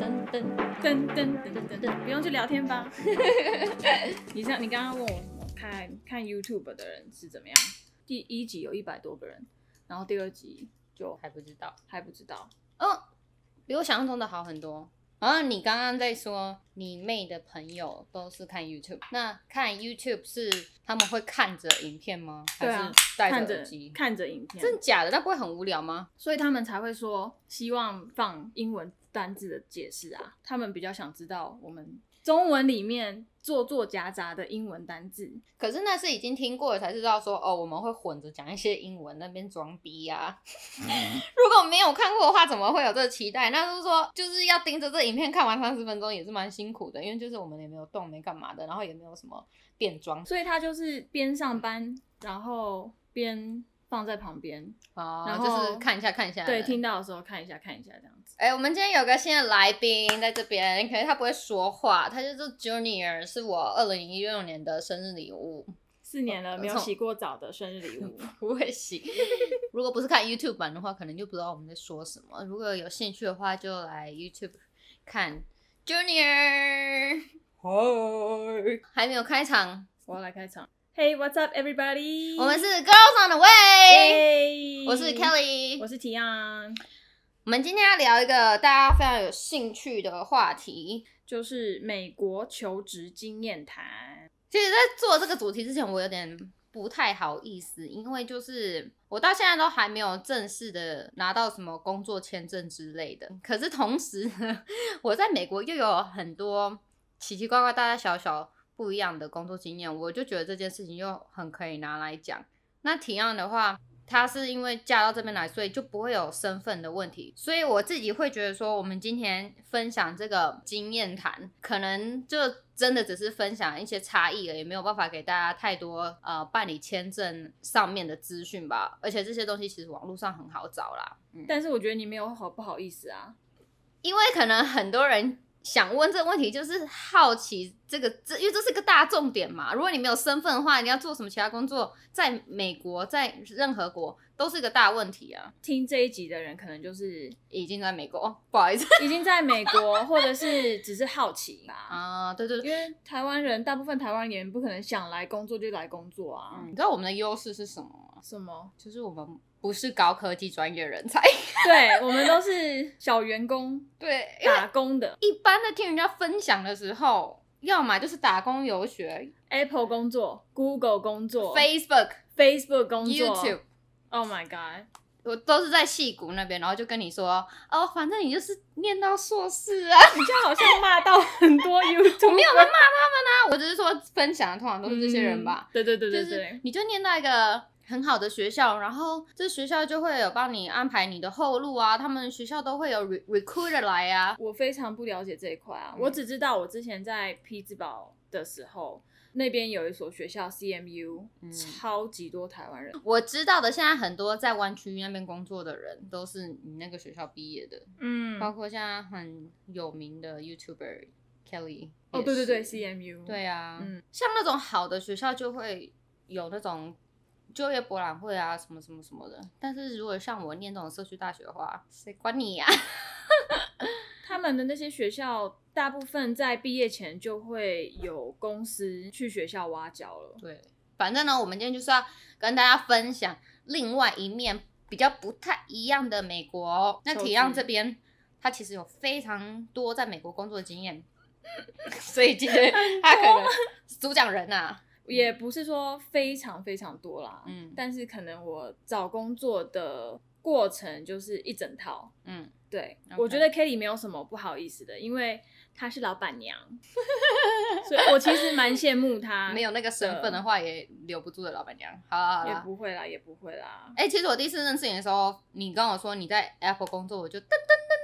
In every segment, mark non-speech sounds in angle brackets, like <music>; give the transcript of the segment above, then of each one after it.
噔噔噔噔噔噔噔，不用去聊天吧？你像你刚刚问我什么看看 YouTube 的人是怎么样？第一集有一百多个人，然后第二集就还不知道，还不知道。哦，比我想象中的好很多。然后你刚刚在说你妹的朋友都是看 YouTube，那看 YouTube 是他们会看着影片吗？还是戴着耳机？看着影片，真的假的？那不会很无聊吗？所以他们才会说希望放英文单字的解释啊。他们比较想知道我们中文里面做做夹杂的英文单字。可是那是已经听过了才知道说哦，我们会混着讲一些英文，那边装逼呀、<laughs> 如果没有看过的话，怎么会有这个期待？那就是说，就是要盯着这影片看完三十分钟，也是蛮辛苦的，因为就是我们也没有动，没干嘛的，然后也没有什么变装所以他就是边上班，然后边放在旁边，啊，然后就是看一下看一下。对，听到的时候看一下看一下这样子。哎、我们今天有个新的来宾在这边，可是他不会说话，他就是 Junior，是我二零一六年的生日礼物。四年了没有洗过澡的生日礼物，<laughs> 不会洗。如果不是看 YouTube 版的话，可能就不知道我们在说什么。如果有兴趣的话，就来 YouTube 看 Junior。<laughs> 还没有开场，我要来开场。Hey, what's up, everybody？我们是 Girls on the Way，我是 Kelly，我是 Tian，我们今天要聊一个大家非常有兴趣的话题。就是美国求职经验谈。其实，在做这个主题之前，我有点不太好意思，因为就是我到现在都还没有正式的拿到什么工作签证之类的。可是同时呢，<laughs> 我在美国又有很多奇奇怪怪、大大小小不一样的工作经验，我就觉得这件事情又很可以拿来讲。那提案的话，他是因为嫁到这边来，所以就不会有身份的问题。所以我自己会觉得说，我们今天分享这个经验谈，可能就真的只是分享一些差异了，也没有办法给大家太多呃办理签证上面的资讯吧。而且这些东西其实网络上很好找啦，嗯，但是我觉得你没有好不好意思啊？因为可能很多人。想问这个问题，就是好奇这个这，因为这是个大重点嘛。如果你没有身份的话，你要做什么其他工作，在美国，在任何国都是一个大问题啊。听这一集的人可能就是已经在美国，哦、不好意思已经在美国，或者是只是好奇吧。啊，对对对，因为台湾人大部分台湾人不可能想来工作就来工作啊。嗯，你知道我们的优势是什么吗？什么？就是我们不是高科技专业人才。<laughs> 对我们都是小员工 <laughs> 对，打工的一般的听人家分享的时候，要么就是打工游学，Apple 工作，Google 工作，Facebook、Facebook 工作 YouTube。Oh my god！我都是在戏谷那边，然后就跟你说，哦，反正你就是念到硕士啊，你就好像骂到很多 <laughs> YouTube，我没有在骂他们啊，我只是说分享的通常都是这些人吧嗯。对对对对就是对，你就念到一个很好的学校，然后这学校就会有帮你安排你的后路啊，他们学校都会有 re recruiter 来啊。我非常不了解这一块啊，嗯我只知道我之前在匹兹堡的时候，那边有一所学校 CMU，、嗯超级多台湾人。我知道的，现在很多在湾区那边工作的人都是你那个学校毕业的，嗯，包括现在很有名的 YouTuber Kelly。哦，对对对，CMU，对啊，嗯像那种好的学校就会有那种就业博览会啊，什么什么什么的。但是如果像我念这种社区大学的话，谁管你呀、<laughs> 他们的那些学校，大部分在毕业前就会有公司去学校挖角了。对，反正呢，我们今天就是要跟大家分享另外一面比较不太一样的美国哦。那体谅这边，他其实有非常多在美国工作的经验，<laughs> 所以今天他可能主讲人啊。也不是说非常非常多啦，嗯但是可能我找工作的过程就是一整套。嗯，对我觉得 Kelly 没有什么不好意思的，因为她是老板娘，<laughs> 所以我其实蛮羡慕她。<laughs> 没有那个身份的话，也留不住的老板娘。好啦好也。不会啦，也不会啦。哎、其实我第一次认识你的时候，你跟我说你在 Apple 工作，我就噔噔噔，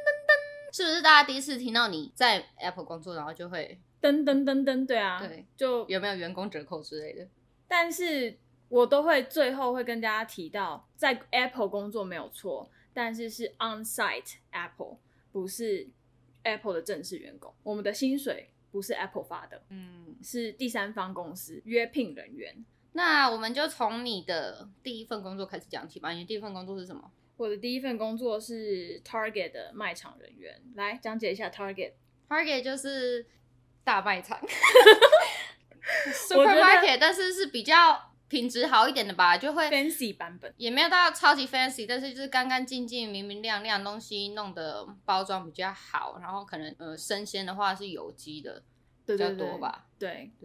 是不是大家第一次听到你在 Apple 工作，然后就会噔噔噔噔，对啊，对，就有没有员工折扣之类的？但是我都会最后会跟大家提到，在 Apple 工作没有错，但是是 on-site Apple，不是 Apple 的正式员工。我们的薪水不是 Apple 发的，嗯，是第三方公司约聘人员。那我们就从你的第一份工作开始讲起吧。你的第一份工作是什么？我的第一份工作是 Target 的卖场人员，来讲解一下 Target。Target 就是大卖场，<laughs> supermarket，但是是比较品质好一点的吧，就会 Fancy 版本，也没有到超级 fancy，但是就是干干净净、明明亮亮，东西弄的包装比较好，然后可能呃生鲜的话是有机的比较多吧，对对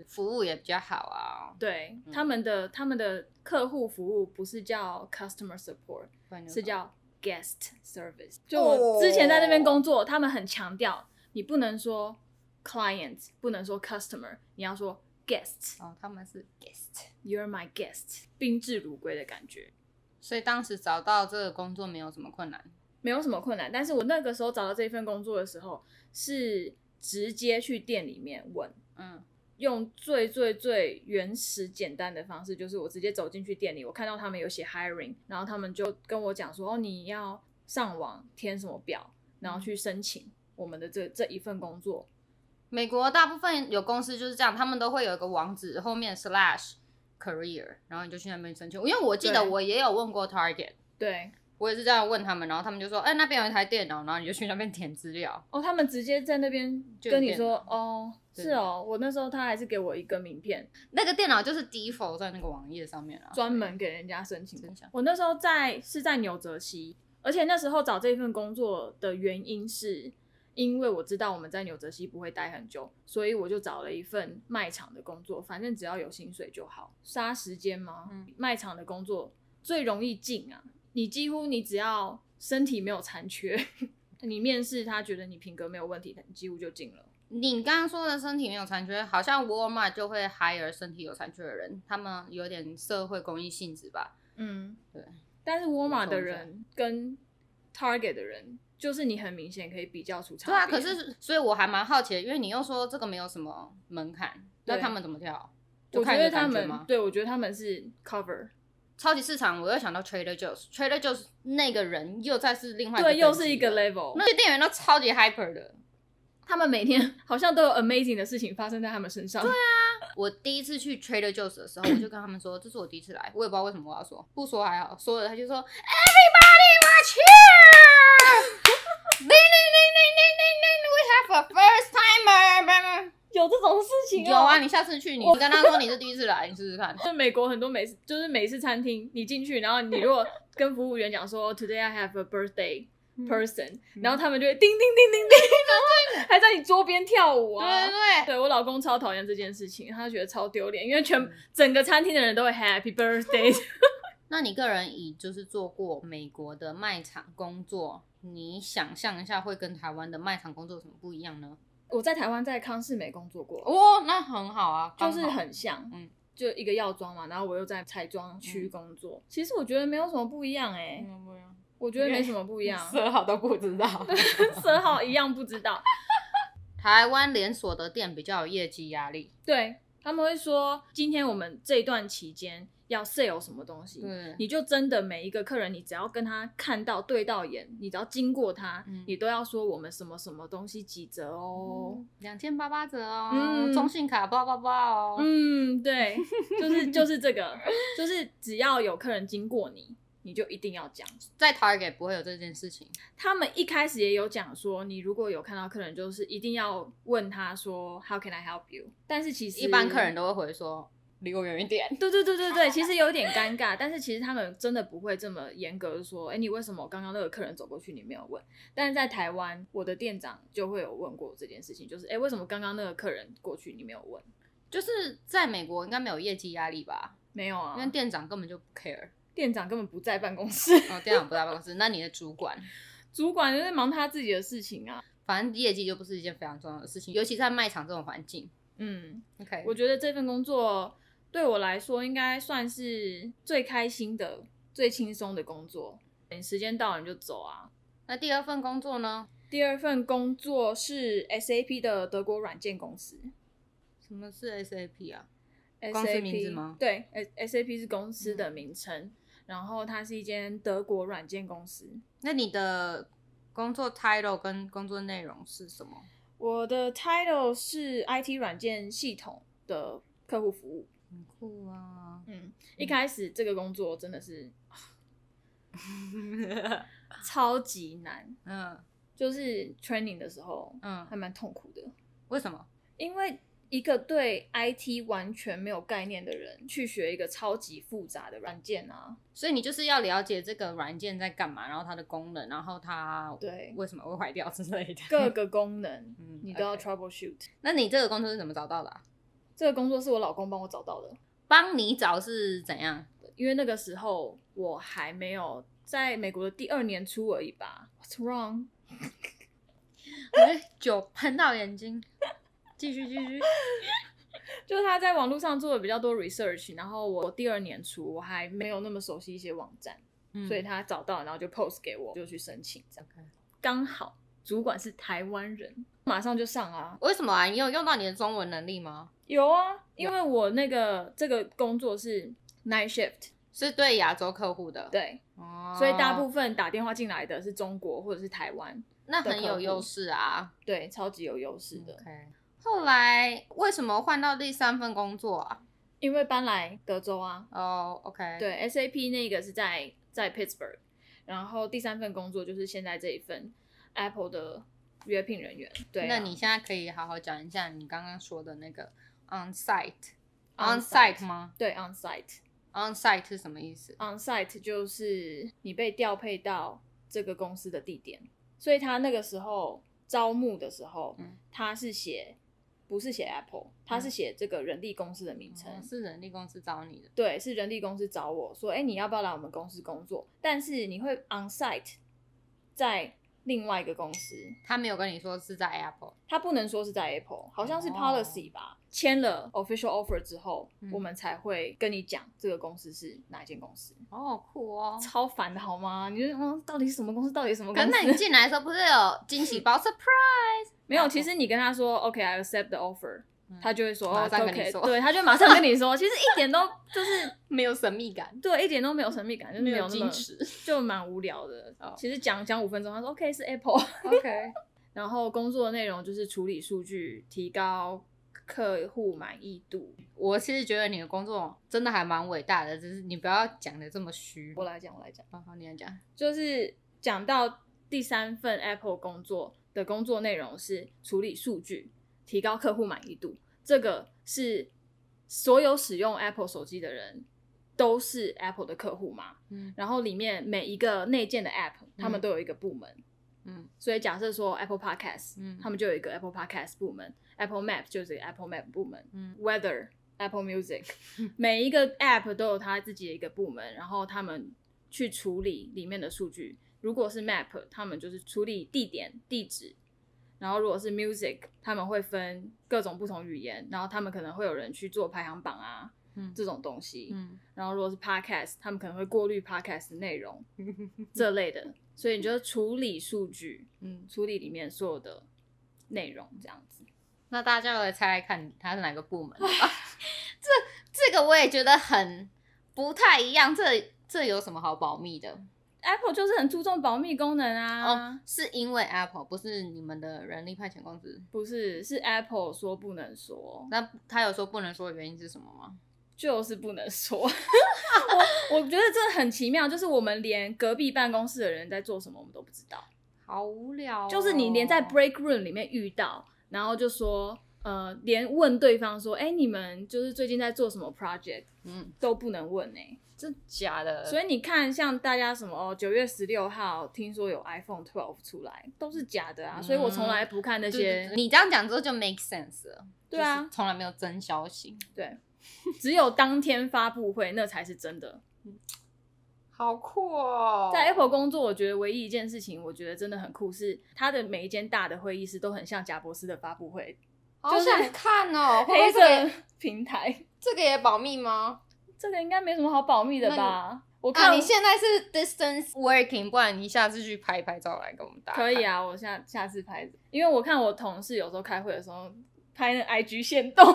服务也比较好啊。对，嗯他们的他们的客户服务不是叫 customer support，不然就是叫 guest service。就我之前在那边工作，他们很强调，你不能说 client，不能说 customer，你要说 guest。哦，他们是 guest，You're my guest，宾至如归的感觉，所以当时找到这个工作没有什么困难。没有什么困难。但是我那个时候找到这份工作的时候，是直接去店里面问，嗯，用最最最原始简单的方式，就是我直接走进去店里，我看到他们有写 hiring，然后他们就跟我讲说，哦，你要上网填什么表，然后去申请我们的这这一份工作。美国大部分有公司就是这样，他们都会有一个网址，后面 slash career，然后你就去那边申请。因为我记得我也有问过 Target，对，我也是这样问他们，然后他们就说，哎、那边有一台电脑，然后你就去那边填资料。哦，他们直接在那边跟你说，哦，对是哦，我那时候他还是给我一个名片，那个电脑就是 default 在那个网页上面啊，专门给人家申请。我那时候在是在纽泽西，而且那时候找这份工作的原因是，因为我知道我们在纽泽西不会待很久，所以我就找了一份卖场的工作，反正只要有薪水就好，杀时间嘛。嗯卖场的工作最容易进啊，你几乎你只要身体没有残缺，<laughs> 你面试他觉得你品格没有问题，你几乎就进了。你刚刚说的身体没有残缺，好像 Walmart 就会 hire 身体有残缺的人，他们有点社会公益性质吧。嗯，对。但是沃尔玛的人跟 Target 的人，就是你很明显可以比较出差对啊，可是所以我还蛮好奇的，因为你又说这个没有什么门槛，那他们怎么跳？我觉就看你得他们觉吗？对我觉得他们是 cover，超级市场，我又想到 Trader Joe's，Trader Joe's 那个人又再是另外对，一又是一个 level。那些店员都超级 hyper 的。他们每天 <laughs> 好像都有 amazing 的事情发生在他们身上。对啊，我第一次去 Trader Joe's 的时候，我就跟他们说，<clears throat> 这是我第一次来，我也不知道为什么我要说，不说还好，说了他就说 Everybody watch here，，We <laughs> have a first timer。有这种事情、有啊，，你下次去，你跟他说你是第一次来，你试试看。就美国很多美式，就是美式餐厅，你进去，然后你如果跟服务员讲说 Today I have a birthday person，、然后他们就会叮叮叮叮叮，<laughs> 然后还在你桌边跳舞对啊。对对，对我老公超讨厌这件事情，他觉得超丢脸，因为全整个餐厅的人都会 Happy Birthday。<laughs> <laughs> 那你个人以就是做过美国的卖场工作，你想象一下会跟台湾的卖场工作有什么不一样呢？我在台湾在康士美工作过，哦，那很好啊，就是很像，嗯就一个药妆嘛，然后我又在彩妆区工作。其实我觉得没有什么不一样哎、嗯不一样，我觉得没什么不一样，<laughs> 色号都不知道。<laughs> 色号一样不知道。<laughs> 台湾连锁的店比较有业绩压力，对他们会说，今天我们这一段期间要 sale 什么东西，对你就真的每一个客人，你只要跟他看到对到眼，你只要经过他，嗯你都要说我们什么什么东西几折哦。两千八八折哦，嗯中信卡八八八哦，嗯，对，就是就是这个，就是只要有客人经过你，你就一定要讲。在 Target 不会有这件事情，他们一开始也有讲说，你如果有看到客人，就是一定要问他说 How can I help you？但是其实一般客人都会回说离我远一点。对对对对对，<laughs> 其实有点尴尬，但是其实他们真的不会这么严格地说，哎，你为什么刚刚那个客人走过去你没有问？但是在台湾，我的店长就会有问过这件事情，就是哎，为什么刚刚那个客人过去你没有问？就是在美国应该没有业绩压力吧，没有啊因为，店长根本就不 care。店长根本不在办公室，哦，店长不在办公室，那你的主管，<laughs> 主管就在忙他自己的事情啊。反正业绩就不是一件非常重要的事情，尤其在卖场这种环境。嗯，OK，我觉得这份工作对我来说应该算是最开心的、最轻松的工作。等时间到了你就走啊。那第二份工作呢？第二份工作是 SAP 的德国软件公司。什么是 SAP 啊？公司名字吗对，S SAP 是公司的名称，然后它是一间德国软件公司。那你的工作 title 跟工作内容是什么？我的 title 是 IT 软件系统的客户服务。很酷啊！嗯，一开始这个工作真的是 <laughs> 超级难，嗯就是 training 的时候嗯，还蛮痛苦的，为什么？因为一个对 IT 完全没有概念的人去学一个超级复杂的软件啊，所以你就是要了解这个软件在干嘛，然后它的功能，然后它对为什么会坏掉之类的。各 <laughs> 个功能嗯你都要 troubleshoot。那你这个工作是怎么找到的、啊？这个工作是我老公帮我找到的，帮你找是怎样？因为那个时候我还没有在美国的第二年初而已吧。What's wrong？<laughs> 哎，酒喷到眼睛。继续继续。<laughs> 就是他在网络上做的比较多 research，然后我第二年初我还没有那么熟悉一些网站，嗯所以他找到，然后就 post 给我，就去申请，这样 OK 刚好主管是台湾人，马上就上啊。为什么啊？你有用到你的中文能力吗？有啊，因为我那个这个工作是 night shift，是对亚洲客户的，，对，哦，所以大部分打电话进来的是中国或者是台湾，那很有优势啊。对，超级有优势的。后来为什么换到第三份工作啊？因为搬来德州啊，哦、o k，，对，SAP 那个是在在 Pittsburgh，然后第三份工作就是现在这一份 Apple 的约聘人员。对啊、那你现在可以好好讲一下你刚刚说的那个 on site。On on site 吗对 on site？on site 是什么意思？on site 就是你被调配到这个公司的地点，所以他那个时候招募的时候，嗯他是写不是写 Apple，他是写这个人力公司的名称。哦是人力公司找你的。对，是人力公司找我说，哎、你要不要来我们公司工作？但是你会 on site 在另外一个公司，他没有跟你说是在 Apple。他不能说是在 Apple，好像是哦 policy 吧。签了 official offer 之后，嗯我们才会跟你讲这个公司是哪一间公司。哦，酷哦。超烦的好吗？你就嗯，到底是什么公司？到底什么公司？可是那你进来的时候不是有惊喜包 <laughs> surprise？没有，其实你跟他说 OK，I、accept the offer，、嗯他就会说马哦上跟你 OK，说对，他就马上跟你说，<laughs> 其实一点都就是 <laughs> 没有神秘感，对，一点都没有神秘感，就是没有矜持。就蛮无聊的。哦其实讲讲五分钟，他说 OK 是 Apple，OK，然后工作的内容就是处理数据，提高客户满意度。我其实觉得你的工作真的还蛮伟大的，只是你不要讲的这么虚。我来讲，我来讲，好好，你来讲。就是讲到第三份 Apple 工作的工作内容是处理数据，提高客户满意度。这个是所有使用 Apple 手机的人都是 Apple 的客户嘛？嗯然后里面每一个内建的 App，他们都有一个部门。嗯所以假设说 Apple Podcast，、嗯他们就有一个 Apple Podcast 部门，Apple Map 就是 Apple Map 部门嗯，Weather Apple Music，<laughs> 每一个 App 都有它自己的一个部门，然后他们去处理里面的数据。如果是 Map，他们就是处理地点、地址。然后如果是 Music，他们会分各种不同语言，然后他们可能会有人去做排行榜啊嗯这种东西。嗯然后如果是 Podcast，他们可能会过滤 Podcast 的内容 <laughs> 这类的，所以你就处理数据，嗯，处理里面所有的内容，这样子。那大家来猜猜看，他是哪个部门的吧？<laughs> 这这个我也觉得很不太一样，这这有什么好保密的？Apple 就是很注重保密功能啊，哦，是因为 Apple 不是你们的人力派遣公司？不是是 Apple 说不能说，那他有说不能说的原因是什么吗？就是不能说。<laughs> 我我觉得这很奇妙，就是我们连隔壁办公室的人在做什么我们都不知道，好无聊、哦，就是你连在 break room 里面遇到，然后就说。呃，连问对方说，哎、你们就是最近在做什么 project 嗯，都不能问呢、真假的？所以你看，像大家什么哦，九月十六号听说有 iPhone 12出来，都是假的啊，所以我从来不看那些。对你这样讲之后就 make sense 了。对啊就是从来没有真消息，对，只有当天发布会那才是真的。好酷哦！在 Apple 工作，我觉得唯一一件事情，我觉得真的很酷，是它的每一间大的会议室都很像贾博士的发布会，好想看哦，<laughs> 黑这个色 <laughs> 平台。<laughs> 这个也保密吗？这个应该没什么好保密的吧？我啊，看、你现在是 distance working，不然你下次去拍一拍照来给我们打。可以，啊，我下下次拍，因为我看我同事有时候开会的时候拍那 IG 线动，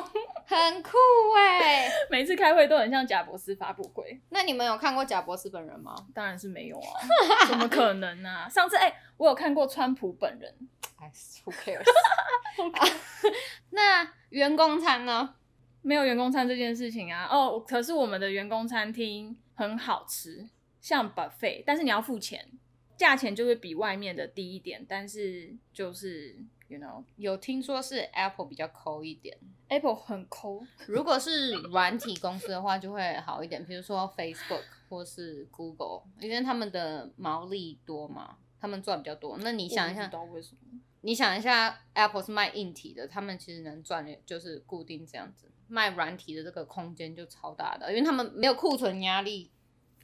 很酷哎。每次开会都很像贾博士发布会。那你们有看过贾博士本人吗？当然是没有啊，<laughs> 怎么可能啊？上次哎、我有看过川普本人，<laughs> 哎，who cares？<laughs> 那员工餐呢？没有员工餐这件事情啊。哦，可是我们的员工餐厅很好吃，像 buffet，但是你要付钱，价钱就会比外面的低一点，但是就是 you know 有听说是 Apple 比较抠一点，Apple 很抠，如果是软体公司的话，就会好一点，比如说 Facebook 或是 Google，因为他们的毛利多嘛，他们赚比较多。那你想一下。你想一下，Apple 是卖硬体的，他们其实能赚的就是固定这样子，卖软体的这个空间就超大的，因为他们没有库存压力。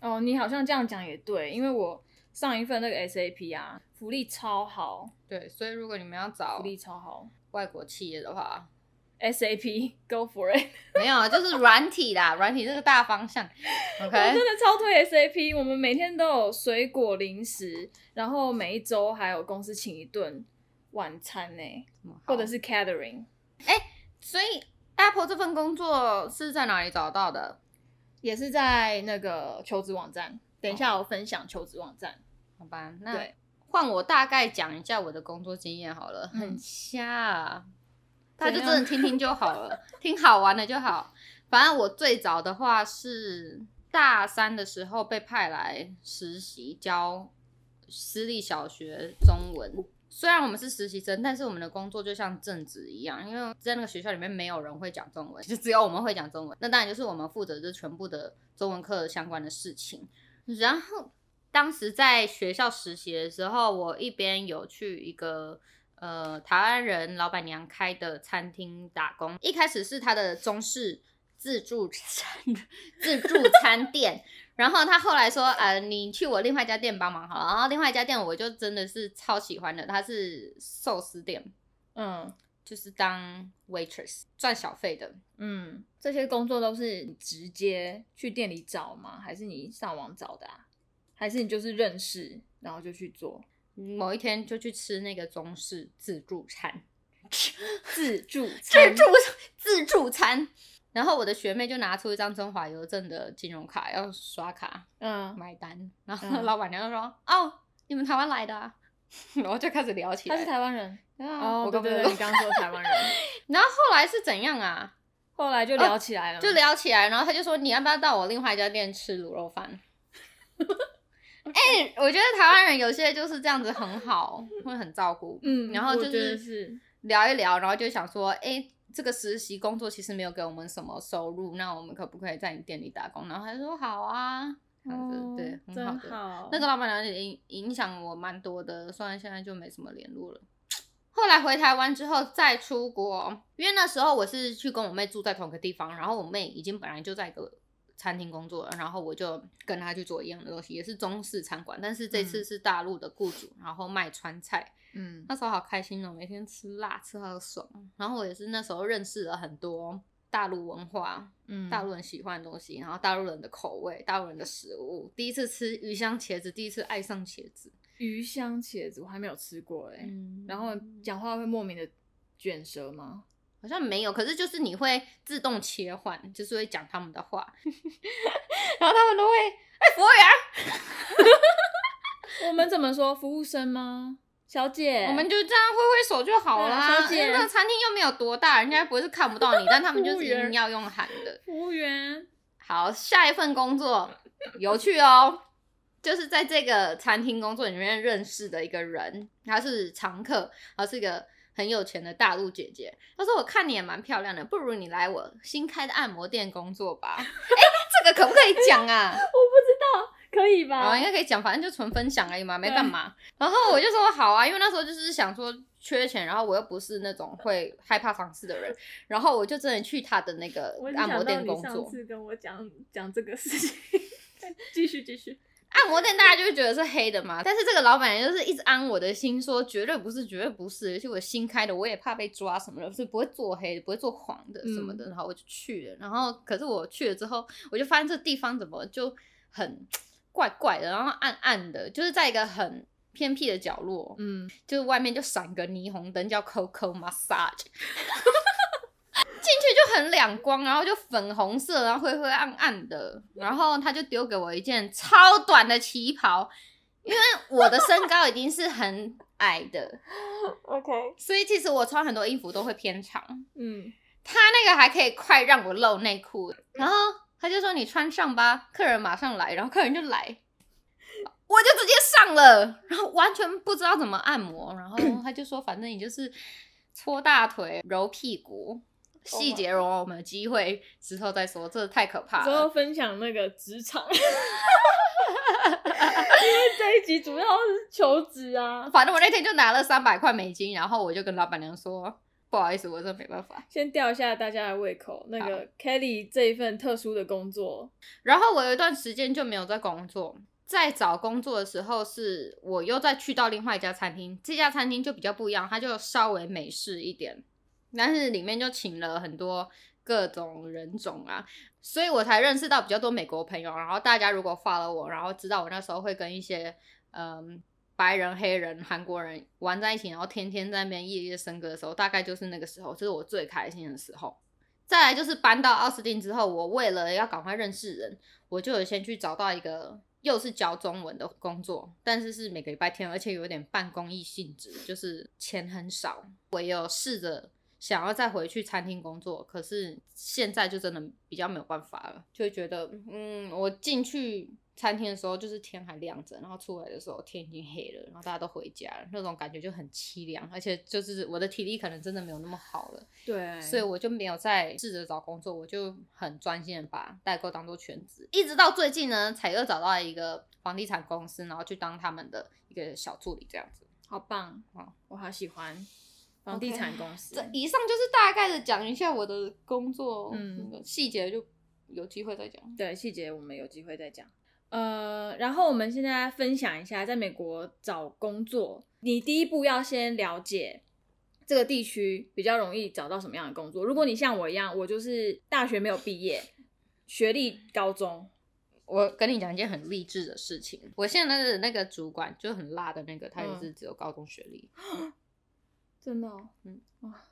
哦，你好像这样讲也对，因为我上一份那个 SAP 啊，福利超好，对，所以如果你们要找福利超好外国企业的话，，SAP go for it，没有，啊，就是软体啦，<laughs> 软体这个大方向。<laughs> 我 OK，真的超推 SAP，我们每天都有水果零食，然后每一周还有公司请一顿晚餐呢，或者是，catering，所以 Apple 这份工作是在哪里找到的？也是在那个求职网站。等一下我分享求职网站。好吧，那，换我大概讲一下我的工作经验好了，嗯很瞎、啊，大家就真的听听就好了，听好玩的就好。反正我最早的话是大三的时候被派来实习教私立小学中文。虽然我们是实习生，但是我们的工作就像正职一样，因为在那个学校里面没有人会讲中文，就只有我们会讲中文。那当然就是我们负责这全部的中文课相关的事情。然后当时在学校实习的时候，我一边有去一个呃台湾人老板娘开的餐厅打工，一开始是他的中式自助餐自助餐店。然后他后来说，呃，你去我另外一家店帮忙好了。然后另外一家店我就真的是超喜欢的，它是寿司店，嗯就是当 waitress 赚小费的。嗯，这些工作都是你直接去店里找吗？还是你上网找的啊？还是你就是认识然后就去做某一天就去吃那个中式自助餐，<laughs> 自助自餐？助自助餐。然后我的学妹就拿出一张中华邮政的金融卡要刷卡嗯，买单，然后嗯老板娘就说：“哦，你们台湾来的、啊。<laughs> ”然后就开始聊起来。他是台湾人啊，哦，我对对对，你刚刚说台湾人，<laughs> 然后后来是怎样啊？后来就聊起来了嘛，就聊起来，然后他就说：“你要不要到我另外一家店吃卤肉饭？”哎、我觉得台湾人有些就是这样子很好，会很照顾，嗯，然后就是是聊一聊，然后就想说，哎、这个实习工作其实没有给我们什么收入，那我们可不可以在你店里打工？然后他就说好啊，这样子、对，哦很好的。好。那个老板娘也影影响我蛮多的，虽然现在就没什么联络了。后来回台湾之后再出国，因为那时候我是去跟我妹住在同个地方，然后我妹已经本来就在一个餐厅工作了，然后我就跟他去做一样的东西，也是中式餐馆，但是这次是大陆的雇主，然后卖川菜。嗯那时候好开心哦，每天吃辣吃好爽。然后我也是那时候认识了很多大陆文化，嗯，大陆人喜欢的东西，然后大陆人的口味，大陆人的食物。第一次吃鱼香茄子，第一次爱上茄子。鱼香茄子我还没有吃过哎，嗯然后讲话会莫名的卷舌吗？好像没有，可是就是你会自动切换，就是会讲他们的话，<laughs> 然后他们都会哎、服务员，我们怎么说？服务生吗？小姐，我们就这样挥挥手就好啦。啊小姐那个餐厅又没有多大，人家不会是看不到你，但他们就是一定要用喊的。服务员，好，下一份工作有趣哦，就是在这个餐厅工作里面认识的一个人，他是常客，他是一个很有钱的大陆姐姐。她说：“我看你也蛮漂亮的，不如你来我新开的按摩店工作吧。<laughs> ”哎，这个可不可以讲啊？<laughs> 我不知道，可以吧？啊，应该可以讲，反正就纯分享而已嘛，没干嘛。然后我就说好啊，因为那时候就是想说缺钱，然后我又不是那种会害怕尝试的人，然后我就真的去他的那个按摩店工作。次跟我讲讲这个事情，继 <laughs> 续继续。按摩店大家就会觉得是黑的嘛，但是这个老板娘就是一直安我的心，说绝对不是，绝对不是，而且我新开的，我也怕被抓什么的，是不会做黑的，不会做黄的什么的，然后我就去了，然后可是我去了之后，我就发现这地方怎么就很怪怪的，然后暗暗的，就是在一个很偏僻的角落，嗯，就是外面就闪个霓虹灯，叫 Coco Massage。<laughs> 进去就很亮光，然后就粉红色，然后灰灰暗暗的，然后他就丢给我一件超短的旗袍，因为我的身高已经是很矮的，<laughs> OK，所以其实我穿很多衣服都会偏长。嗯。他那个还可以快让我露内裤，然后他就说你穿上吧，客人马上来，然后客人就来，我就直接上了，然后完全不知道怎么按摩，然后他就说反正你就是搓大腿、揉屁股，细节容我们有机会之后再说，这太可怕了之后。分享那个职场，<laughs> <laughs> 因为这一集主要是求职啊。反正我那天就拿了三百块美金，然后我就跟老板娘说不好意思，我真的没办法。先吊一下大家的胃口，那个 Kelly 这一份特殊的工作，然后我有一段时间就没有在工作，在找工作的时候，是我又再去到另外一家餐厅，这家餐厅就比较不一样，它就稍微美式一点，但是里面就请了很多各种人种啊，所以我才认识到比较多美国朋友。然后大家如果 follow 我，然后知道我那时候会跟一些嗯。白人、黑人、韩国人玩在一起，然后天天在那边夜夜笙歌的时候，大概就是那个时候，这是我最开心的时候。再来就是搬到奥斯汀之后，我为了要赶快认识人，我就有先去找到一个又是教中文的工作，但是是每个礼拜天，而且有点半公益性质，就是钱很少。我也有试着想要再回去餐厅工作，可是现在就真的比较没有办法了，就会觉得，嗯，我进去餐厅的时候就是天还亮着，然后出来的时候天已经黑了，然后大家都回家了，那种感觉就很凄凉，而且就是我的体力可能真的没有那么好了。对，所以我就没有再试着找工作，我就很专心的把代购当做全职，一直到最近呢，才又找到一个房地产公司，然后去当他们的一个小助理这样子。好棒哦我好喜欢房地产公司。这以上就是大概的讲一下我的工作，嗯细节就有机会再讲。对细节我们有机会再讲。呃，然后我们现在分享一下，在美国找工作，你第一步要先了解这个地区比较容易找到什么样的工作。如果你像我一样，我就是大学没有毕业，学历高中，我跟你讲一件很励志的事情，我现在的那个主管就很辣的那个，他也嗯是只有高中学历。<laughs> 真的、哦，嗯哇，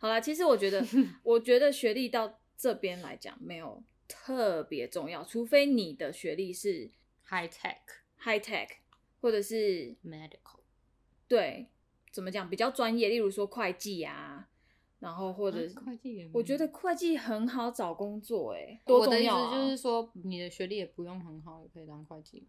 好啦，其实我觉得，<laughs> 我觉得学历到这边来讲没有特别重要，除非你的学历是 High tech high tech，或者是 medical，对怎么讲比较专业，例如说会计啊，然后或者会计也我觉得会计很好找工作、欸，哎，我的意多重要、啊、思就是说，你的学历也不用很好，也可以当会计。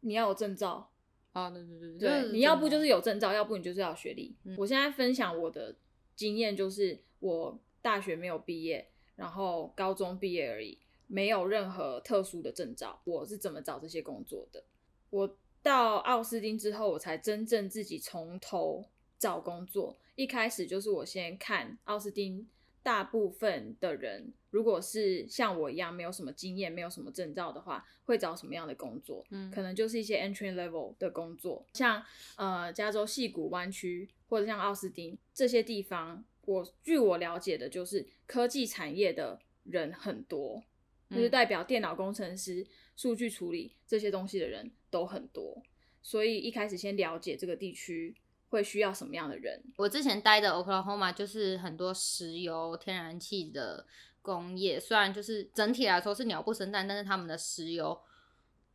你要有证照，啊，对对对对，你要不就是有证照，要不你就是要有学历。嗯我现在分享我的经验，就是我大学没有毕业，然后高中毕业而已，没有任何特殊的证照。我是怎么找这些工作的？我到奥斯汀之后，我才真正自己从头找工作。一开始就是我先看奥斯汀大部分的人，如果是像我一样没有什么经验、没有什么证照的话，会找什么样的工作？嗯可能就是一些 entry level 的工作，像呃加州戏谷湾区或者像奥斯汀这些地方，我据我了解的，就是科技产业的人很多，那就是代表电脑工程师、数据处理这些东西的人都很多，所以一开始先了解这个地区会需要什么样的人。我之前待的 Oklahoma 就是很多石油、天然气的工业，虽然就是整体来说是鸟不生蛋，但是他们的石油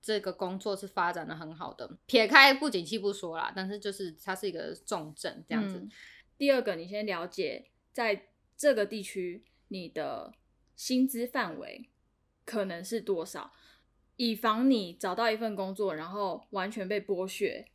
这个工作是发展的很好的。撇开不景气不说啦，但是就是它是一个重镇这样子。嗯第二个，你先了解在这个地区你的薪资范围可能是多少，以防你找到一份工作，然后完全被剥削。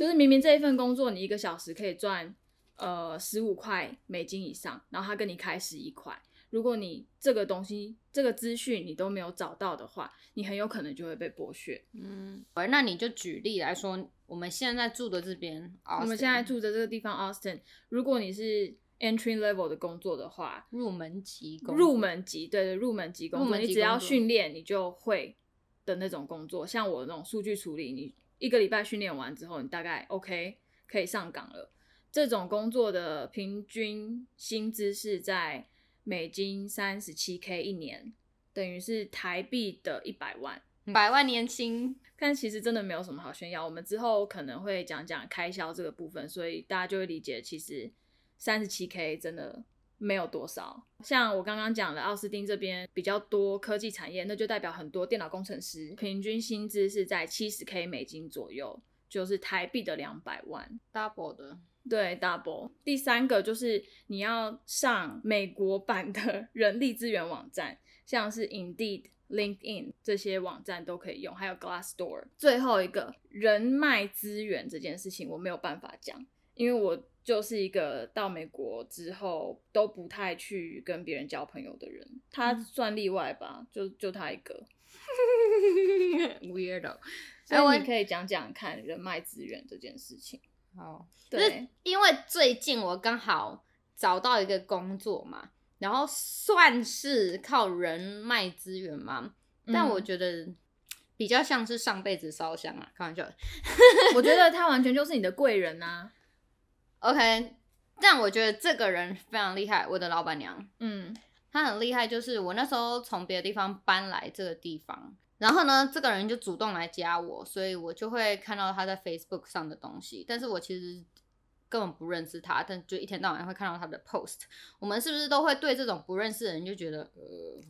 就是明明这一份工作你一个小时可以赚呃十五块美金以上，然后他跟你开十一块。如果你这个东西、这个资讯你都没有找到的话，你很有可能就会被剥削。嗯，那你就举例来说，我们现在住的这边，我们现在住的这个地方 Austin，如果你是 entry level 的工作的话，入门级工作入门级，对对，入门级工作，你只要训练，你就会的那种工作。像我那种数据处理，你一个礼拜训练完之后，你大概 OK 可以上岗了。这种工作的平均薪资是在美金三十七 K 一年，等于是台币的一百万。百万年薪，但其实真的没有什么好炫耀。我们之后可能会讲讲开销这个部分，所以大家就会理解，其实三十七 K 真的没有多少。像我刚刚讲的，奥斯汀这边比较多科技产业，那就代表很多电脑工程师，平均薪资是在七十 K 美金左右，就是台币的两百万。double 的，对，double。第三个就是你要上美国版的 <laughs> 人力资源网站，像是 Indeed、LinkedIn 这些网站都可以用，还有 Glassdoor。最后一个人脉资源这件事情我没有办法讲，因为我就是一个到美国之后都不太去跟别人交朋友的人，他算例外吧，就就他一个。<laughs> weirdo。<laughs> 所哎我以你可以讲讲看人脉资源这件事情。好，对，因为最近我刚好找到一个工作嘛，然后算是靠人脉资源嘛，但我嗯觉得比较像是上辈子烧香啊，开玩笑。我觉得他完全就是你的贵人啊。OK，但我觉得这个人非常厉害，我的老板娘，嗯她很厉害，就是我那时候从别的地方搬来这个地方，然后呢，这个人就主动来加我，所以我就会看到他在 Facebook 上的东西，但是我其实根本不认识他，但就一天到晚会看到他的 post。我们是不是都会对这种不认识的人就觉得，呃，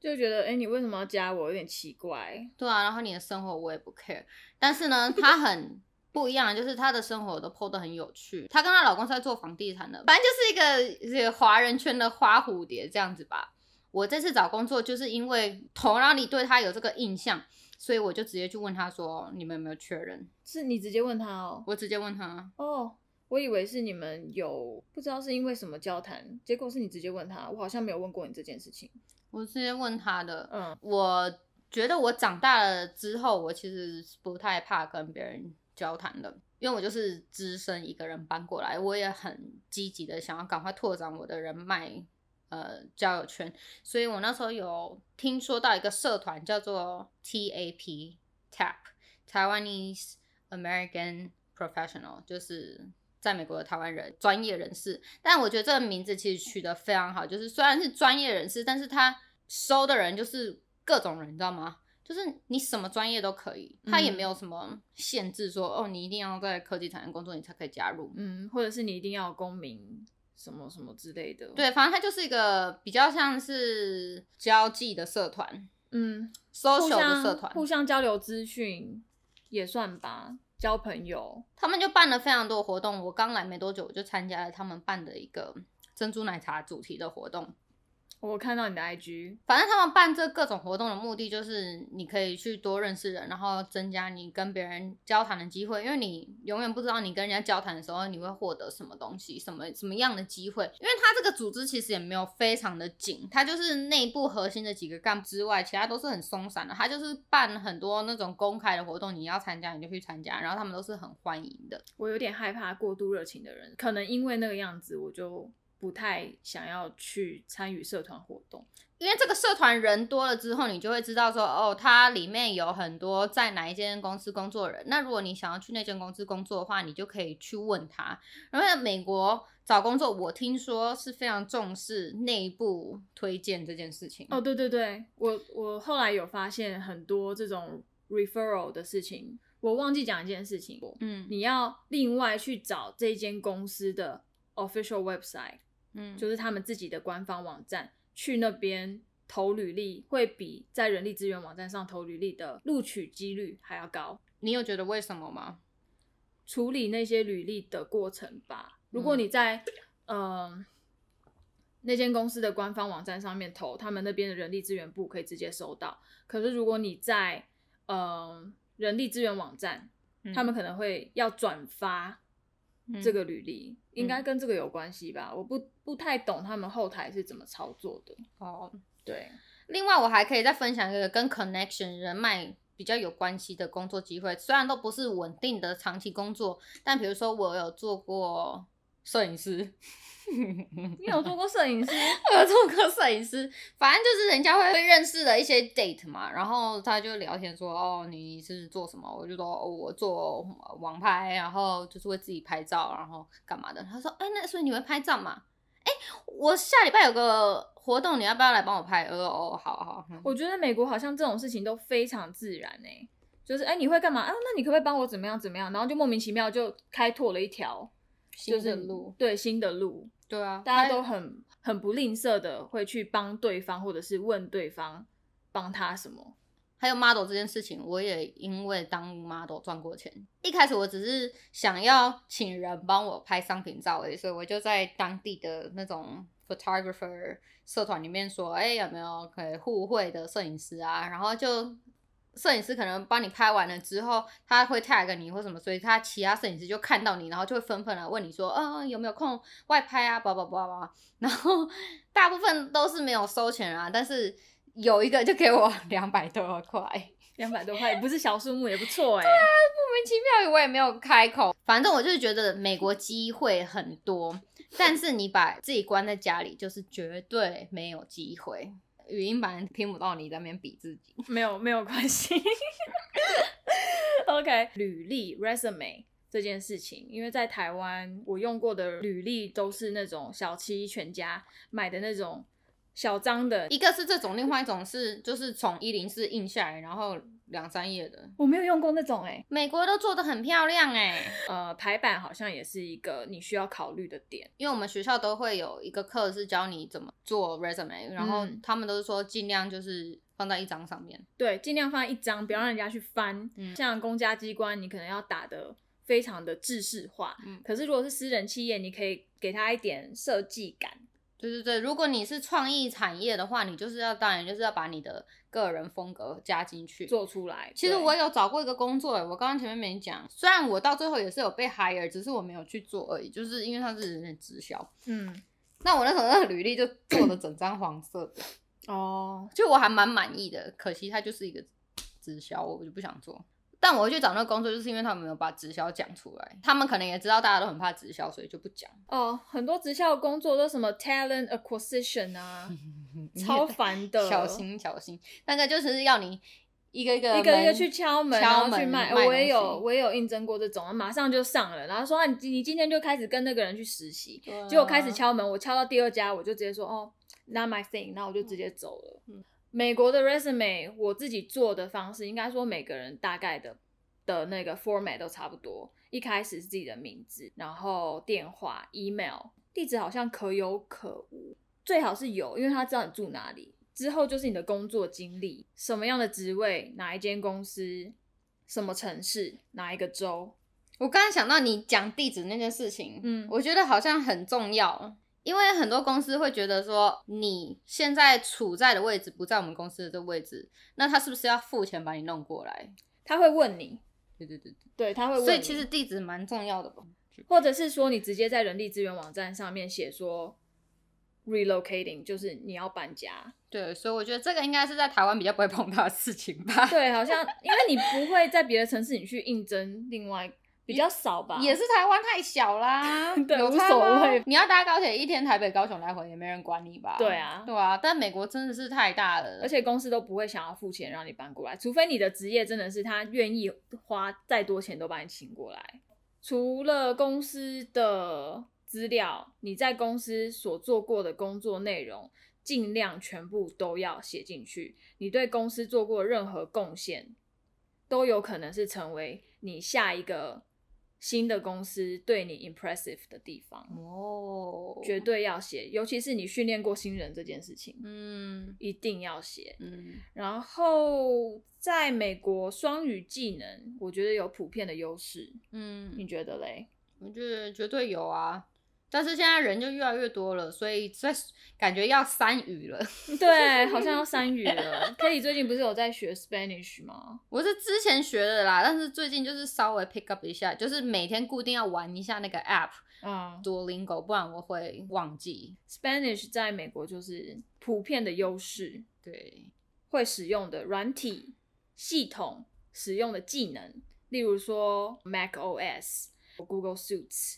就觉得哎、诶你为什么要加我？有点奇怪。对啊，然后你的生活我也不 care，但是呢，他很不一样，就是她的生活都 PO 的很有趣。她跟她老公是在做房地产的，反正就是一个这个华人圈的花蝴蝶这样子吧。我这次找工作就是因为头脑里对她有这个印象，所以我就直接去问她说：“你们有没有确认是你直接问她哦？”。我直接问她，哦，我以为是你们有不知道是因为什么交谈，结果是你直接问他。我好像没有问过你这件事情。我直接问她的。嗯我觉得我长大了之后，我其实不太怕跟别人交谈的，因为我就是只身一个人搬过来，我也很积极的想要赶快拓展我的人脉，呃，交友圈，所以我那时候有听说到一个社团叫做 TAP TAP Taiwanese American Professional，就是在美国的台湾人专业人士。但我觉得这个名字其实取得非常好，就是虽然是专业人士，但是他收的人就是各种人，你知道吗？就是你什么专业都可以，他也没有什么限制说，哦，你一定要在科技产业工作你才可以加入。嗯，或者是你一定要有公民什么什么之类的。，对，反正它就是一个比较像是交际的社团嗯，互，social 的社团，互相交流资讯也算吧，交朋友。他们就办了非常多活动。我刚来没多久，我就参加了他们办的一个珍珠奶茶主题的活动。我看到你的 IG，反正他们办这各种活动的目的就是你可以去多认识人，然后增加你跟别人交谈的机会。因为你永远不知道你跟人家交谈的时候你会获得什么东西，什么什么样的机会。因为他这个组织其实也没有非常的紧，他就是内部核心的几个干部之外，其他都是很松散的。他就是办很多那种公开的活动，你要参加你就去参加，然后他们都是很欢迎的。我有点害怕过度热情的人，可能因为那个样子，我就不太想要去参与社团活动。因为这个社团人多了之后，你就会知道说，哦，它里面有很多在哪一间公司工作的人。那如果你想要去那间公司工作的话，你就可以去问他。然后美国找工作，我听说是非常重视内部推荐这件事情。哦，对对对，我我后来有发现很多这种 referral 的事情，我忘记讲一件事情，嗯你要另外去找这间公司的 official website，嗯，就是他们自己的官方网站，去那边投履历，会比在人力资源网站上投履历的录取几率还要高。你有觉得为什么吗？处理那些履历的过程吧。如果你在嗯、呃那间公司的官方网站上面投，他们那边的人力资源部可以直接收到。可是如果你在呃人力资源网站，他们可能会要转发嗯这个履历，应该跟这个有关系吧？我不不太懂他们后台是怎么操作的。哦。对，另外，我还可以再分享一个跟 connection 人脉比较有关系的工作机会，虽然都不是稳定的长期工作，但比如说我有做过摄影师，<laughs> 你有做过摄影师？<laughs> 我有做过摄影师，反正就是人家会会认识的一些 date 嘛，然后他就聊天说，哦，你是做什么？我就说，哦，我做网拍，然后就是会自己拍照，然后干嘛的？他说，哎、那所以你会拍照嘛？哎、我下礼拜有个活动，你要不要来帮我拍？呃，哦，好好。嗯我觉得美国好像这种事情都非常自然哎、就是哎、你会干嘛啊？那你可不可以帮我怎么样怎么样？然后就莫名其妙就开拓了一条新的路，对新的路，对啊，大家都很很不吝啬的会去帮对方，或者是问对方帮他什么。还有 model 这件事情，我也因为当 model 赚过钱。一开始我只是想要请人帮我拍商品照而已，所以我就在当地的那种 photographer 社团里面说，哎、有没有可以互惠的摄影师啊？然后就摄影师可能帮你拍完了之后，他会 tag 你或什么，所以他其他摄影师就看到你，然后就会纷纷来问你说，嗯、有没有空外拍啊？叭叭叭叭。<laughs> 然后大部分都是没有收钱啊，但是有一个就给我两百多块。两百多块不是小数目，也不错哎、对啊莫名其妙，我也没有开口。反正我就是觉得美国机会很多，但是你把自己关在家里，就是绝对没有机会。语音版听不到你在那边比自己。没有没有关系。<laughs> OK，履历 resume 这件事情，因为在台湾我用过的履历都是那种小七全家买的那种小张的，一个是这种，另外一种是就是从一零四印下来，然后两三页的。我没有用过那种哎、美国都做的很漂亮哎、<laughs> 呃，排版好像也是一个你需要考虑的点。因为我们学校都会有一个课是教你怎么做 resume，然后嗯他们都是说尽量就是放在一张上面。对，尽量放在一张，不要让人家去翻。嗯像公家机关，你可能要打的非常的制式化。嗯可是如果是私人企业，你可以给他一点设计感。对对对，如果你是创意产业的话，你就是要当然就是要把你的个人风格加进去。做出来。其实我有找过一个工作，我刚刚前面没讲，虽然我到最后也是有被 hire，只是我没有去做而已，就是因为它是有点直销。嗯那我那时候那个履历就做的整张黄色的，哦，就我还蛮满意的，可惜它就是一个直销，我就不想做。但我会去找那个工作，就是因为他们没有把直销讲出来，他们可能也知道大家都很怕直销，所以就不讲。哦，很多直销的工作都什么 talent acquisition 啊，<laughs> 超烦的。<laughs> 小心小心，那个就是要你一个一个一个一个去敲门，敲然后去门卖。卖我也有，我也有应征过这种，马上就上了，然后说啊，你你今天就开始跟那个人去实习，结果开始敲门，我敲到第二家，我就直接说哦，not my thing，那我就直接走了。嗯美国的 resume 我自己做的方式，应该说每个人大概的的那个 format 都差不多。一开始是自己的名字，然后电话、email、地址好像可有可无，最好是有，因为他知道你住哪里。之后就是你的工作经历，什么样的职位，哪一间公司，什么城市，哪一个州，我刚才想到你讲地址那件事情，嗯我觉得好像很重要，因为很多公司会觉得说你现在处在的位置不在我们公司的这个位置，那他是不是要付钱把你弄过来？他会问你，对对对对，他会，问你，所以其实地址蛮重要的吧？或者是说你直接在人力资源网站上面写说 relocating，就是你要搬家。对，所以我觉得这个应该是在台湾比较不会碰到的事情吧。对，好像因为你不会在别的城市你去应征，另外比较少吧。也是台湾太小啦，<laughs> 对无所谓你要搭高铁一天台北、高雄来回，也没人管你吧？对啊对啊。但美国真的是太大了，而且公司都不会想要付钱让你搬过来，除非你的职业真的是他愿意花再多钱都把你请过来。除了公司的资料，你在公司所做过的工作内容，尽量全部都要写进去。你对公司做过任何贡献，都有可能是成为你下一个新的公司对你 impressive 的地方。哦，绝对要写，尤其是你训练过新人这件事情，嗯一定要写。嗯然后在美国，双语技能我觉得有普遍的优势，嗯，你觉得嘞？我觉得绝对有啊。但是现在人就越来越多了，所以在感觉要三语了。对，好像要三语了。Kelly 最近不是有在学 Spanish 吗？我是之前学的啦，但是最近就是稍微 pick up 一下，就是每天固定要玩一下那个 app 嗯 Duolingo，不然我会忘记。，Spanish 在美国就是普遍的优势，对，会使用的软体系统使用的技能，例如说 Mac OS、Google Suits、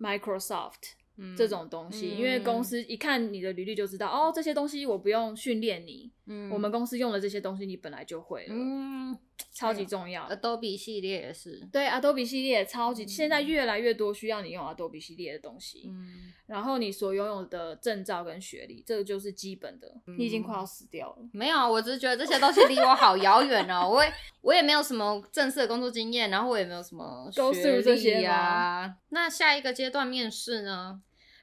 Microsoft。嗯这种东西，因为公司一看你的履历就知道，哦，这些东西我不用训练你，嗯我们公司用的这些东西你本来就会了，嗯超级重要。Adobe 系列也是。对，Adobe 系列超级，嗯现在越来越多需要你用 Adobe 系列的东西，嗯，然后你所拥有的证照跟学历，这个就是基本的。你已经快要死掉了，没有，啊我只是觉得这些东西离我好遥远哦。我也我也没有什么正式的工作经验，然后我也没有什么学历啊。那下一个阶段面试呢？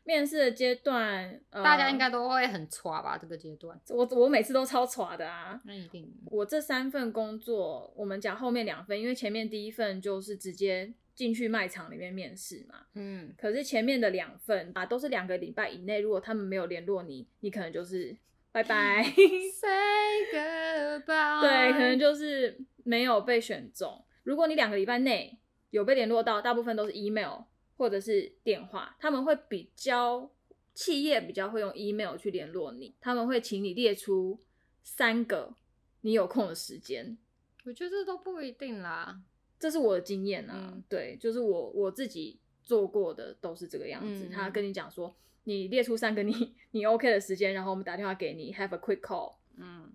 面试的阶段，呃、大家应该都会很抓吧？这个阶段，我我每次都超垮的啊。那一定。我这三份工作，我们讲后面两份，因为前面第一份就是直接进去卖场里面面试嘛。嗯，可是前面的两份啊，都是两个礼拜以内，如果他们没有联络你，你可能就是拜拜。Say goodbye。<laughs> 对，可能就是没有被选中。如果你两个礼拜内有被联络到，大部分都是 email 或者是电话，他们会比较企业比较会用 email 去联络你，他们会请你列出三个你有空的时间。我觉得这都不一定啦。这是我的经验啊，嗯对，就是我我自己做过的都是这个样子。嗯他跟你讲说，你列出三个你你 OK 的时间，然后我们打电话给你，have a quick call。嗯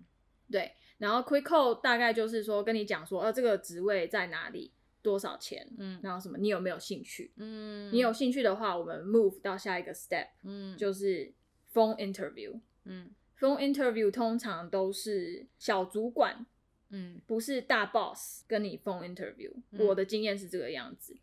对，然后 quick call 大概就是说跟你讲说，呃，这个职位在哪里，多少钱，嗯然后什么，你有没有兴趣？嗯，你有兴趣的话，我们 move 到下一个 step，嗯就是 phone interview。嗯 phone interview 通常都是小主管，嗯不是大 boss 跟你 phone interview。嗯我的经验是这个样子。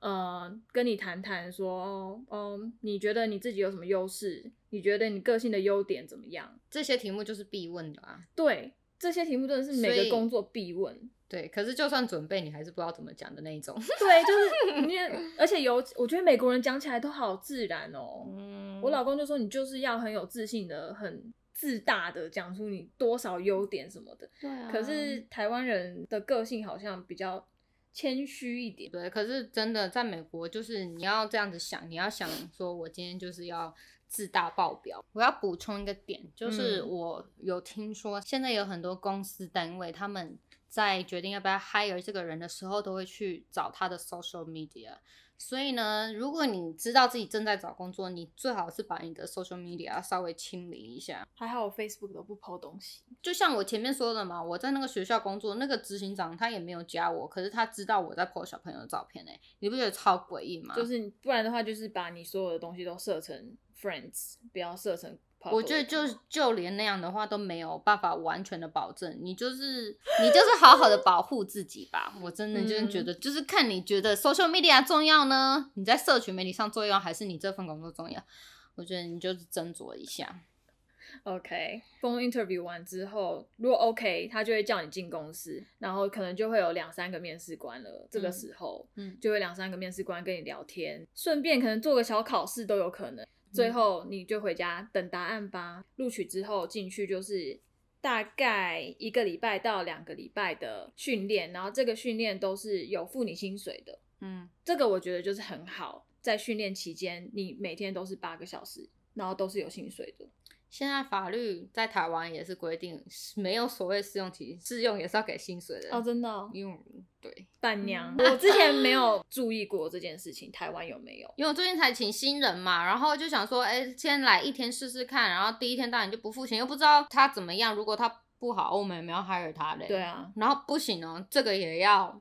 呃，跟你谈谈说，哦，哦，你觉得你自己有什么优势？你觉得你个性的优点怎么样？这些题目就是必问的啊。对，这些题目真的是每个工作必问。对，可是就算准备，你还是不知道怎么讲的那一种。<laughs> 对，就是你，而且有，我觉得美国人讲起来都好自然哦。嗯我老公就说，你就是要很有自信的、很自大的讲出你多少优点什么的。对啊可是台湾人的个性好像比较谦虚一点。对，可是真的在美国，就是你要这样子想，你要想说，我今天就是要自大爆表。我要补充一个点，就是嗯我有听说，现在有很多公司单位，他们在决定要不要 hire 这个人的时候，都会去找他的 social media。所以呢，如果你知道自己正在找工作，你最好是把你的 social media 稍微清理一下。还好我 Facebook 都不 PO 东西。就像我前面说的嘛，我在那个学校工作，那个执行长他也没有加我，可是他知道我在 po 小朋友的照片哎、你不觉得超诡异吗？就是你不然的话，就是把你所有的东西都设成 Friends，不要设成。我觉得就就连那样的话都没有办法完全的保证，你就是你就是好好的保护自己吧。我真的就是觉得，就是看你觉得 social media 重要呢，你在社群媒体上重要，还是你这份工作重要？我觉得你就是斟酌一下。OK，phone interview 完之后，如果 OK，他就会叫你进公司，然后可能就会有两三个面试官了。这个嗯时候，嗯就会两三个面试官跟你聊天，顺便可能做个小考试都有可能。最后你就回家等答案吧。录取之后进去就是大概一个礼拜到两个礼拜的训练，然后这个训练都是有付你薪水的。嗯，这个我觉得就是很好，在训练期间你每天都是八个小时，然后都是有薪水的。现在法律在台湾也是规定，没有所谓试用期，试用也是要给薪水的。哦，真的、哦，因为对，伴娘，我之前没 <laughs> 有注意过这件事情，台湾有没有？因为我最近才请新人嘛，然后就想说，哎、先来一天试试看，然后第一天当然就不付钱，又不知道他怎么样，如果他不好，我们也没有 hire 他嘞。对。啊，然后不行哦，这个也要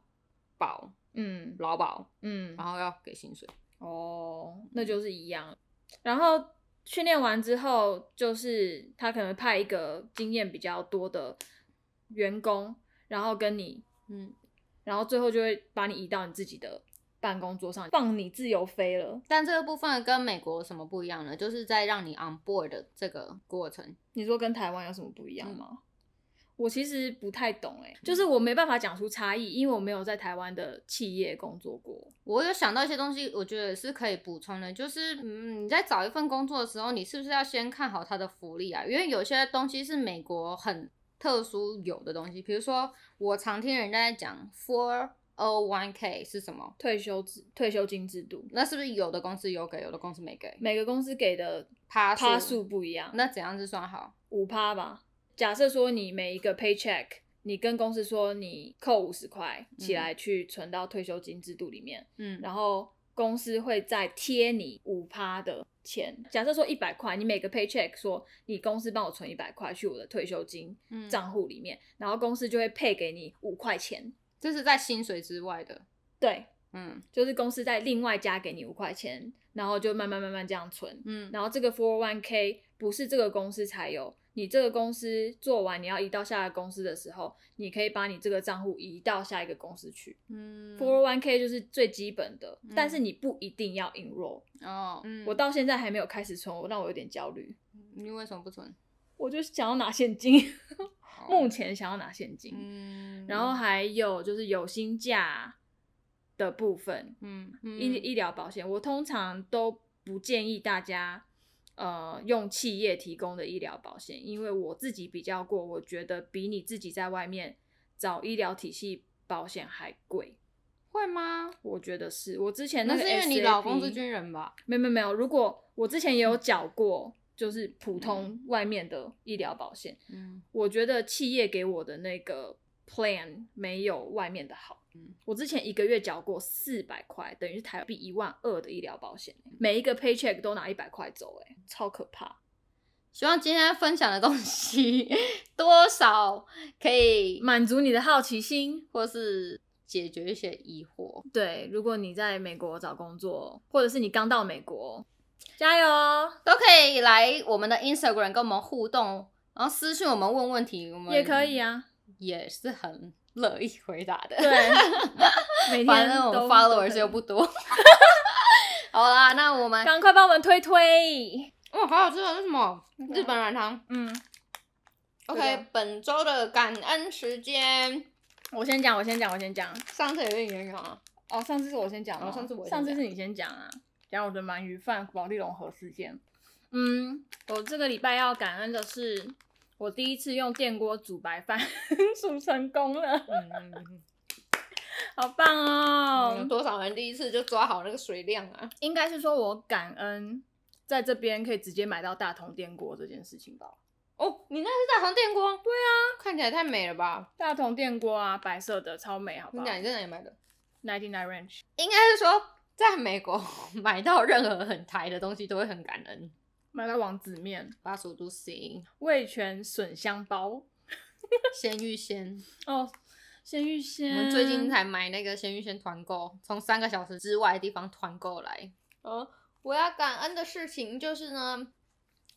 保嗯劳保，嗯，然后要给薪水。哦，那就是一样。然后训练完之后，就是他可能派一个经验比较多的员工，然后跟你，嗯，然后最后就会把你移到你自己的办公桌上，放你自由飞了。但这个部分跟美国有什么不一样呢？就是在让你 on board 的这个过程。你说跟台湾有什么不一样嗯吗？我其实不太懂哎、就是我没办法讲出差异，因为我没有在台湾的企业工作过。我有想到一些东西，我觉得是可以补充的，就是嗯，你在找一份工作的时候，你是不是要先看好它的福利啊？因为有些东西是美国很特殊有的东西，比如说我常听人家在讲 four o one k 是什么？退休制、退休金制度，那是不是有的公司有给，有的公司没给？每个公司给的趴趴数不一样，那怎样是算好？五趴吧。假设说你每一个 paycheck，你跟公司说你扣五十块起来去存到退休金制度里面，嗯，然后公司会再贴你五趴的钱。假设说一百块，你每个 paycheck 说你公司帮我存一百块去我的退休金嗯账户里面，然后公司就会配给你五块钱。这是在薪水之外的。对，嗯就是公司再另外加给你五块钱，然后就慢慢慢慢这样存。嗯然后这个 four one k 不是这个公司才有，你这个公司做完，你要移到下一个公司的时候，你可以把你这个账户移到下一个公司去。嗯 Four One K 就是最基本的，但是你不一定要 enroll。哦，嗯我到现在还没有开始存，我让我有点焦虑。你为什么不存？我就想要拿现金，目前想要拿现金，嗯，然后还有就是有薪假的部分，嗯医医疗保险，我通常都不建议大家呃用企业提供的医疗保险，因为我自己比较过，我觉得比你自己在外面找医疗体系保险还贵。会吗？我觉得是我之前那是因为你老公是军人吧？没有没有没有，如果我之前也有缴过，就是普通外面的医疗保险，嗯我觉得企业给我的那个 plan 没有外面的好。嗯我之前一个月缴过四百块，等于是台币一万二的医疗保险，每一个 paycheck 都拿一百块走，哎，超可怕。希望今天分享的东西 <laughs> 多少可以，满足你的好奇心。或是解决一些疑惑。对，如果你在美国找工作，或者是你刚到美国，加油哦！都可以来我们的 Instagram 跟我们互动，然后私信我们问问题，我们也可以，啊。也是很乐意回答的。对，<laughs> 每反天都正我们 followers 又不多。<laughs> 好啦，那我们赶快帮我们推推。哇，好好吃啊是什么？日本软糖。嗯，OK，本周的感恩时间，我先讲，我先讲，我先讲。上次也跟你讲啊。哦，上次是我先讲吗、哦上次我上次是你先讲啊。讲我的鳗鱼饭保利融合事件。嗯，我这个礼拜要感恩的是，我第一次用电锅煮白饭，<laughs> 煮成功了，嗯，<laughs> 好棒哦！有多少人第一次就抓好那个水量啊？应该是说我感恩在这边可以直接买到大同电锅这件事情吧。哦，你那是大同电锅？对啊，看起来太美了吧？大同电锅啊，白色的超美，好不好我跟你讲，你在哪里买的？？Ninety Nine Ranch，应该是说，在美国 <laughs> 买到任何很台的东西都会很感恩。买到王子面、八十五度 C 味全笋香包。鲜芋仙，哦，鲜芋仙。我们最近才买那个鲜芋仙团购，从三个小时之外的地方团购来。哦，我要感恩的事情就是呢，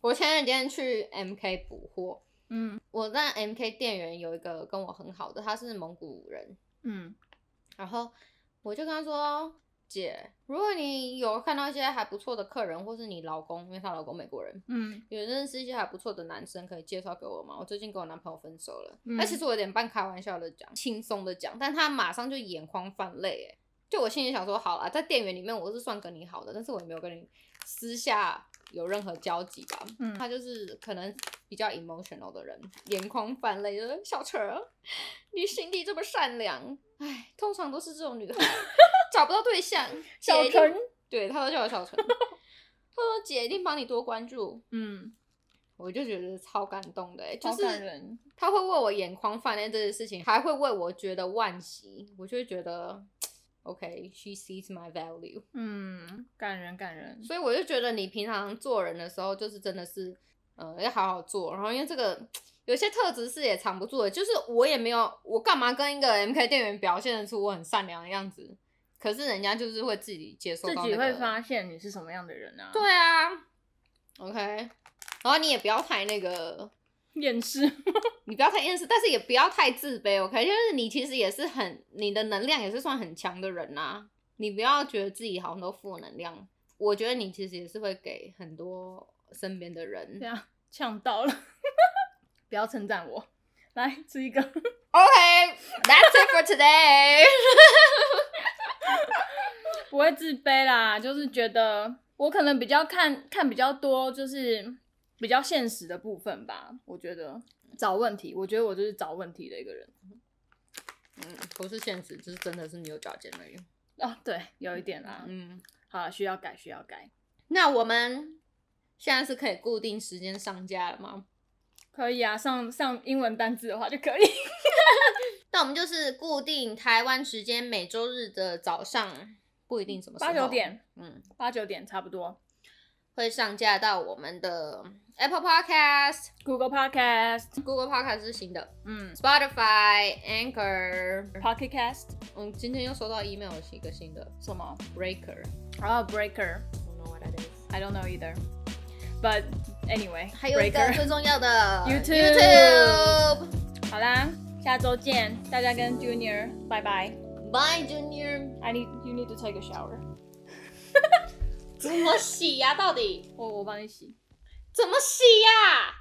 我前几天去 MK 补货，嗯。我在 MK 店员有一个跟我很好的，他是蒙古人，嗯。然后我就跟他说：“姐，如果你有看到一些还不错的客人，或是你老公，因为她老公美国人，嗯有认识一些还不错的男生，可以介绍给我吗？我最近跟我男朋友分手了。嗯那、其实我有点半开玩笑的讲，轻松的讲，但他马上就眼眶泛泪，哎，就我心里想说，好啦，在店员里面我是算跟你好的，但是我也没有跟你私下有任何交集吧。嗯他就是可能比较 emotional 的人，眼眶泛泪，就说小陈儿，你心地这么善良，哎，通常都是这种女孩 <laughs> 找不到对象，小陈，对，他都叫我小陈。<laughs> 他说姐一定帮你多关注，嗯，我就觉得超感动的、欸，就是人。他会为我眼眶泛泪这件事情，还会为我觉得惋惜，我就会觉得，OK，she、sees my value，嗯，感人感人。所以我就觉得你平常做人的时候，就是真的是，呃，要好好做。然后因为这个有些特质是也藏不住的，就是我也没有，我干嘛跟一个 MK 店员表现得出我很善良的样子？可是人家就是会自己接受自己会发现你是什么样的人啊？，对啊，OK，然后你也不要太那个，<laughs> 厌世。你不要太厌世，但是也不要太自卑，OK，就是你其实也是很，你的能量也是算很强的人呐、你不要觉得自己好像都负能量，我觉得你其实也是会给很多身边的人对啊呛到了，<laughs> 不要称赞我。来吃一个，OK，that's it for today。<laughs> <laughs> 不会自卑啦，就是觉得我可能比较看看比较多，就是比较现实的部分吧。我觉得找问题，我觉得我就是找问题的一个人。嗯，不是现实，就是真的是牛角尖而已。哦，对，有一点啦。嗯，好了，需要改，需要改。那我们现在是可以固定时间上架了吗？可以啊，上上英文单字的话就可以。<laughs> 那我们就是固定台湾时间每周日的早上，不一定什么时候八九，点，嗯，八九点差不多。会上架到我们的 Apple Podcast、Google Podcast，Google Podcast 是新的嗯，Spotify、Anchor。，Pocket Cast，嗯，今天又收到 email 是一个新的什么？Breaker。然后 Breaker。I don't know what that is。I don't know either. But Anyway，还有一个 breaker 最重要的 YouTube。好啦，下周见，大家跟 Junior 拜拜。Bye Junior，I need you need to take a shower。怎么洗呀、到底我我帮你洗。怎么洗呀、